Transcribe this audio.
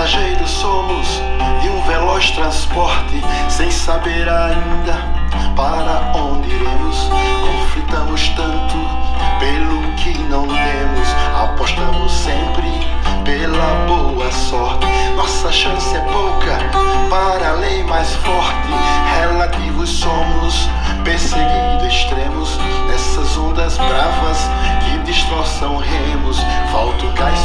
Passageiros somos de um veloz transporte, sem saber ainda para onde iremos. Conflitamos tanto pelo que não temos, apostamos sempre pela boa sorte. Nossa chance é pouca para a lei mais forte. Relativos somos perseguidos extremos nessas ondas bravas que destroçam remos. Falta o cais